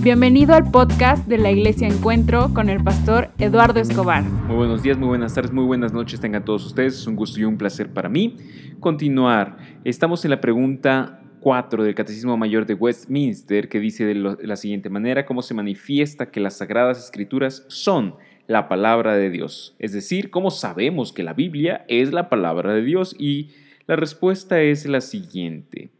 Bienvenido al podcast de la Iglesia Encuentro con el pastor Eduardo Escobar. Muy buenos días, muy buenas tardes, muy buenas noches tengan todos ustedes. Es un gusto y un placer para mí continuar. Estamos en la pregunta 4 del Catecismo Mayor de Westminster que dice de, de la siguiente manera, cómo se manifiesta que las sagradas escrituras son la palabra de Dios. Es decir, cómo sabemos que la Biblia es la palabra de Dios y la respuesta es la siguiente.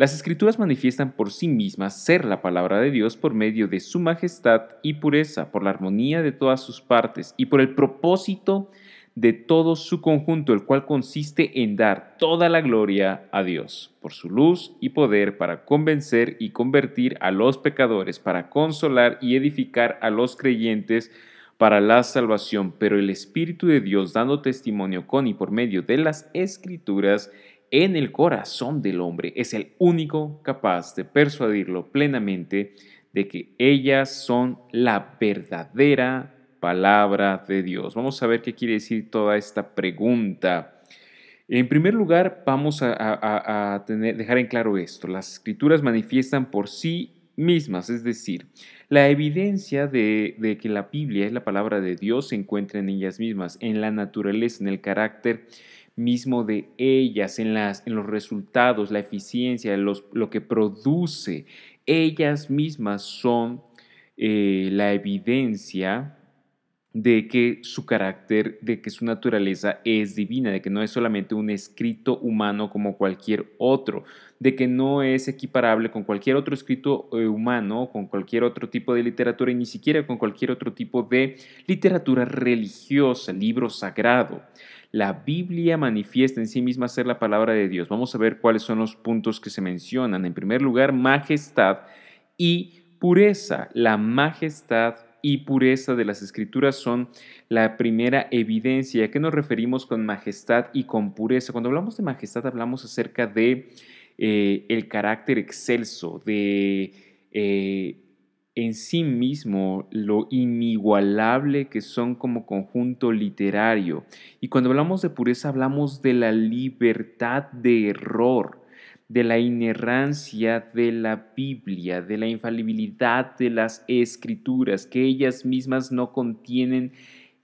Las escrituras manifiestan por sí mismas ser la palabra de Dios por medio de su majestad y pureza, por la armonía de todas sus partes y por el propósito de todo su conjunto, el cual consiste en dar toda la gloria a Dios, por su luz y poder para convencer y convertir a los pecadores, para consolar y edificar a los creyentes para la salvación, pero el Espíritu de Dios dando testimonio con y por medio de las escrituras, en el corazón del hombre es el único capaz de persuadirlo plenamente de que ellas son la verdadera palabra de Dios. Vamos a ver qué quiere decir toda esta pregunta. En primer lugar, vamos a, dejar en claro esto. Las escrituras manifiestan por sí mismas, es decir, la evidencia de, de, que la Biblia es la palabra de Dios se encuentra en ellas mismas, en la naturaleza, en el carácter mismo de ellas, en, las, en los resultados, la eficiencia, los, lo que produce. Ellas mismas son eh, la evidencia de que su carácter, de que su naturaleza es divina, de que no es solamente un escrito humano como cualquier otro, de que no es equiparable con cualquier otro escrito eh, humano, con cualquier otro tipo de literatura y ni siquiera con cualquier otro tipo de literatura religiosa, libro sagrado. La Biblia manifiesta en sí misma ser la palabra de Dios. Vamos a ver cuáles son los puntos que se mencionan. En primer lugar, majestad y pureza. La majestad y pureza de las escrituras son la primera evidencia. ¿A qué nos referimos con majestad y con pureza? Cuando hablamos de majestad hablamos acerca de eh, el carácter excelso, de eh, en sí mismo lo inigualable que son como conjunto literario. Y cuando hablamos de pureza hablamos de la libertad de error, de la inerrancia de la Biblia, de la infalibilidad de las escrituras, que ellas mismas no contienen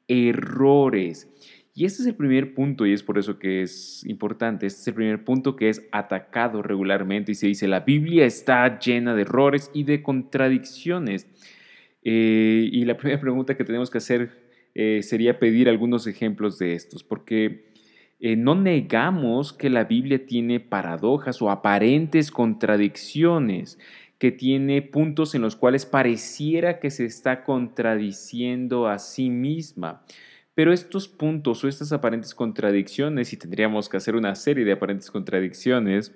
errores. Y este es el primer punto y es por eso que es importante. Este es el primer punto que es atacado regularmente y se dice, la Biblia está llena de errores y de contradicciones. Eh, y la primera pregunta que tenemos que hacer eh, sería pedir algunos ejemplos de estos, porque eh, no negamos que la Biblia tiene paradojas o aparentes contradicciones que tiene puntos en los cuales pareciera que se está contradiciendo a sí misma. Pero estos puntos o estas aparentes contradicciones, y tendríamos que hacer una serie de aparentes contradicciones,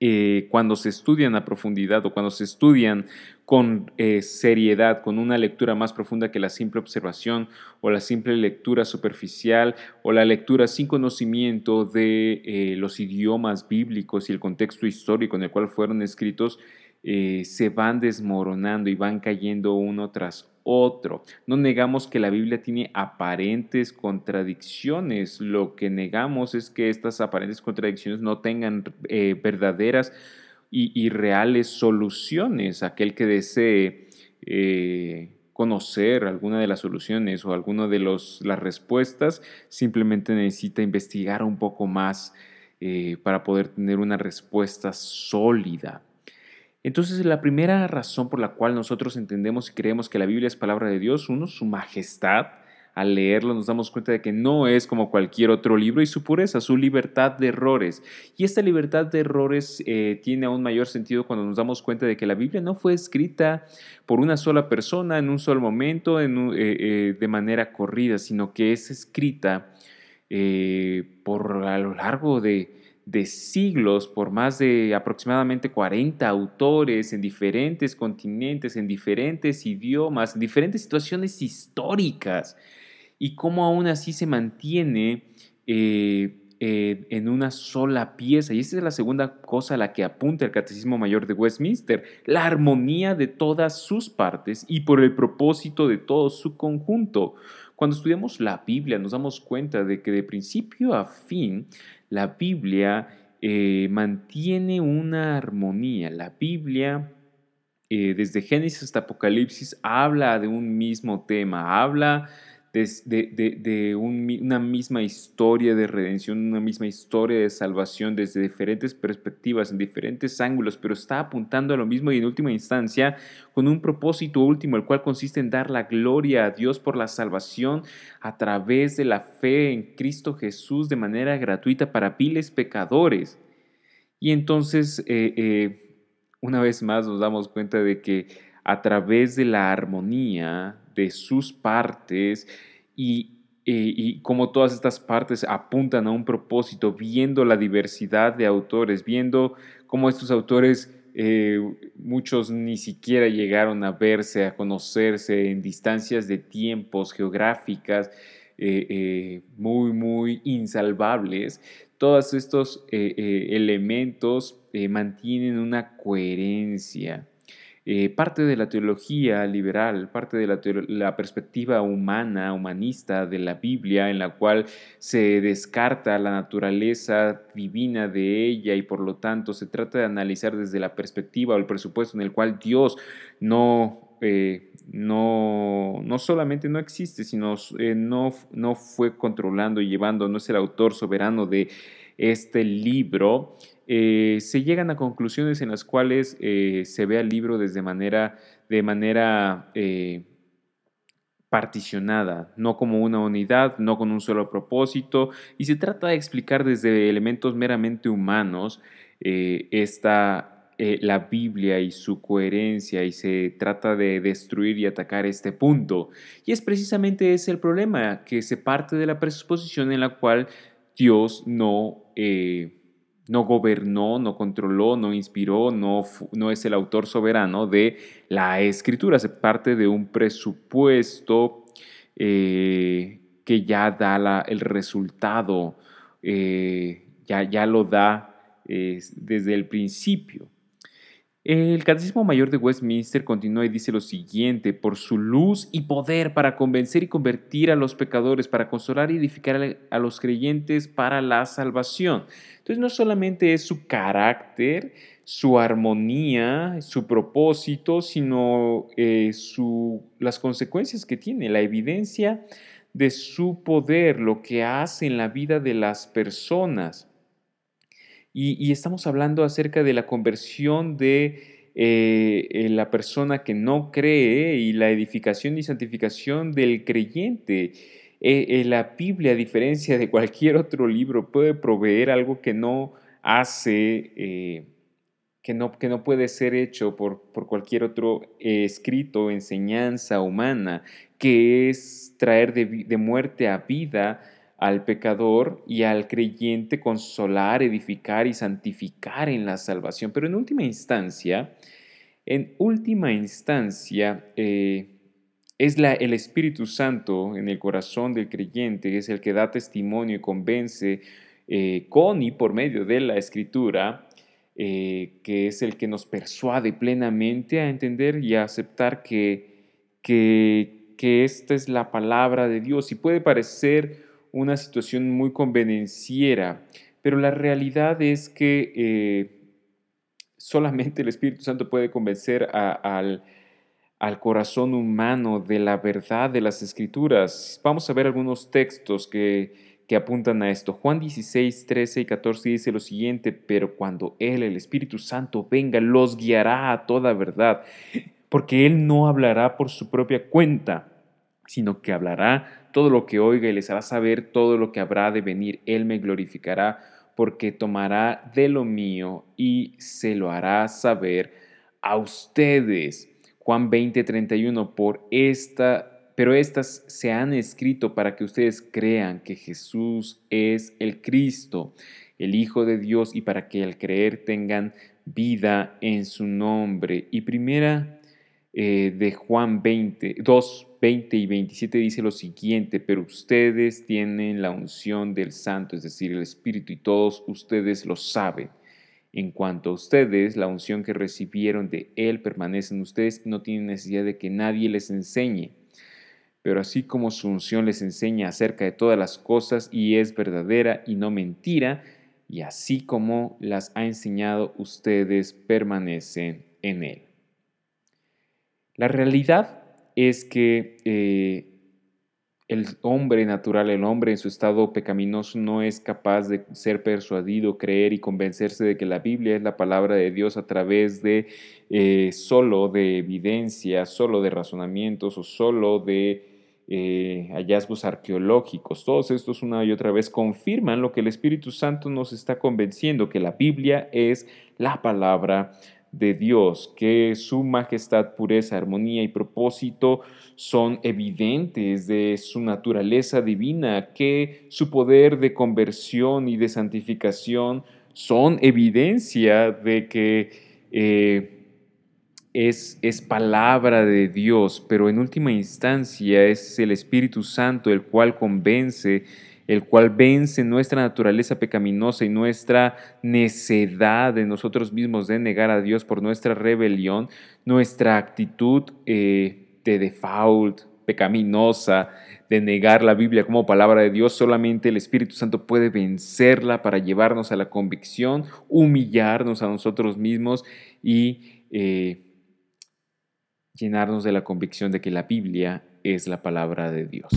eh, cuando se estudian a profundidad o cuando se estudian con eh, seriedad, con una lectura más profunda que la simple observación o la simple lectura superficial o la lectura sin conocimiento de eh, los idiomas bíblicos y el contexto histórico en el cual fueron escritos, se van desmoronando y van cayendo uno tras otro. No negamos que la Biblia tiene aparentes contradicciones. Lo que negamos es que estas aparentes contradicciones no tengan eh, verdaderas y, reales soluciones. Aquel que desee eh, conocer alguna de las soluciones o alguna de los, las respuestas, simplemente necesita investigar un poco más eh, para poder tener una respuesta sólida. Entonces, la primera razón por la cual nosotros entendemos y creemos que la Biblia es palabra de Dios, uno, su majestad. Al leerlo nos damos cuenta de que no es como cualquier otro libro y su pureza, su libertad de errores. Y esta libertad de errores eh, tiene aún mayor sentido cuando nos damos cuenta de que la Biblia no fue escrita por una sola persona en un solo momento, en eh, eh, de manera corrida, sino que es escrita por a lo largo de, de siglos por más de aproximadamente 40 autores en diferentes continentes, en diferentes idiomas, en diferentes situaciones históricas, y cómo aún así se mantiene eh, eh, en una sola pieza. Y esa es la segunda cosa a la que apunta el Catecismo Mayor de Westminster, la armonía de todas sus partes y por el propósito de todo su conjunto. Cuando estudiamos la Biblia nos damos cuenta de que de principio a fin la Biblia eh, mantiene una armonía. La Biblia eh, desde Génesis hasta Apocalipsis, habla de un mismo tema, habla de, una misma historia de redención, una misma historia de salvación desde diferentes perspectivas, en diferentes ángulos, pero está apuntando a lo mismo y en última instancia con un propósito último, el cual consiste en dar la gloria a Dios por la salvación a través de la fe en Cristo Jesús de manera gratuita para viles pecadores. Y entonces, eh, eh, una vez más nos damos cuenta de que a través de la armonía de sus partes y, eh, como todas estas partes apuntan a un propósito, viendo la diversidad de autores, viendo cómo estos autores eh, muchos ni siquiera llegaron a verse, a conocerse en distancias de tiempos geográficas eh, muy, muy insalvables. Todos estos elementos mantienen una coherencia. Eh, parte de la teología liberal, parte de la, perspectiva humana, humanista de la Biblia, en la cual se descarta la naturaleza divina de ella y por lo tanto se trata de analizar desde la perspectiva o el presupuesto en el cual Dios no... Eh, no, no solamente no existe, sino eh, no, no fue controlando y llevando, no es el autor soberano de este libro, eh, se llegan a conclusiones en las cuales eh, se ve al libro desde manera, de manera eh, particionada, no como una unidad, no con un solo propósito, y se trata de explicar desde elementos meramente humanos esta, la Biblia y su coherencia, y se trata de destruir y atacar este punto. Y es precisamente ese el problema, que se parte de la presuposición en la cual Dios no no gobernó, no controló, no inspiró, no, no es el autor soberano de la escritura, se parte de un presupuesto eh, que ya da el resultado, eh, ya, ya, lo da desde el principio. El Catecismo Mayor de Westminster continúa y dice lo siguiente, por su luz y poder para convencer y convertir a los pecadores, para consolar y edificar a los creyentes para la salvación. Entonces no solamente es su carácter, su armonía, su propósito, sino eh, las consecuencias que tiene, la evidencia de su poder, lo que hace en la vida de las personas. Y, estamos hablando acerca de la conversión de eh, la persona que no cree y la edificación y santificación del creyente. Eh, eh, la Biblia, a diferencia de cualquier otro libro, puede proveer algo que no hace, eh, que, no, que, no, puede ser hecho por, por cualquier otro escrito, enseñanza humana, que es traer de muerte a vida al pecador y al creyente consolar, edificar y santificar en la salvación. Pero en última instancia, en última instancia, es la, el Espíritu Santo en el corazón del creyente, es el que da testimonio y convence eh, con y por medio de la Escritura, eh, que es el que nos persuade plenamente a entender y a aceptar que, que esta es la palabra de Dios. Y puede parecer una situación muy convenenciera, pero la realidad es que eh, solamente el Espíritu Santo puede convencer al al corazón humano de la verdad de las escrituras. Vamos a ver algunos textos que, que apuntan a esto. Juan 16, 13 y 14 dice lo siguiente, pero cuando Él, el Espíritu Santo, venga, los guiará a toda verdad, porque Él no hablará por su propia cuenta, sino que hablará todo lo que oiga y les hará saber todo lo que habrá de venir. Él me glorificará, porque tomará de lo mío y se lo hará saber a ustedes. Juan 20, 31, por esta, pero estas se han escrito para que ustedes crean que Jesús es el Cristo, el Hijo de Dios, y para que al creer tengan vida en su nombre. Y primera eh, de Juan 20, 2, 20 y 27 dice lo siguiente, pero ustedes tienen la unción del Santo, es decir, el Espíritu, y todos ustedes lo saben. En cuanto a ustedes, la unción que recibieron de Él permanece en ustedes y no tienen necesidad de que nadie les enseñe. Pero así como su unción les enseña acerca de todas las cosas y es verdadera y no mentira, y así como las ha enseñado ustedes permanecen en Él. La realidad es que eh, el hombre natural, el hombre en su estado pecaminoso no es capaz de ser persuadido, creer y convencerse de que la Biblia es la palabra de Dios a través de eh, solo de evidencia, solo de razonamientos o solo de eh, hallazgos arqueológicos. Todos estos una y otra vez confirman lo que el Espíritu Santo nos está convenciendo, que la Biblia es la palabra de Dios, que su majestad, pureza, armonía y propósito son evidentes de su naturaleza divina, que su poder de conversión y de santificación son evidencia de que eh, es, es palabra de Dios, pero en última instancia es el Espíritu Santo el cual convence el cual vence nuestra naturaleza pecaminosa y nuestra necedad de nosotros mismos de negar a Dios por nuestra rebelión, nuestra actitud eh, de default, pecaminosa, de negar la Biblia como palabra de Dios, solamente el Espíritu Santo puede vencerla para llevarnos a la convicción, humillarnos a nosotros mismos y eh, llenarnos de la convicción de que la Biblia es la palabra de Dios.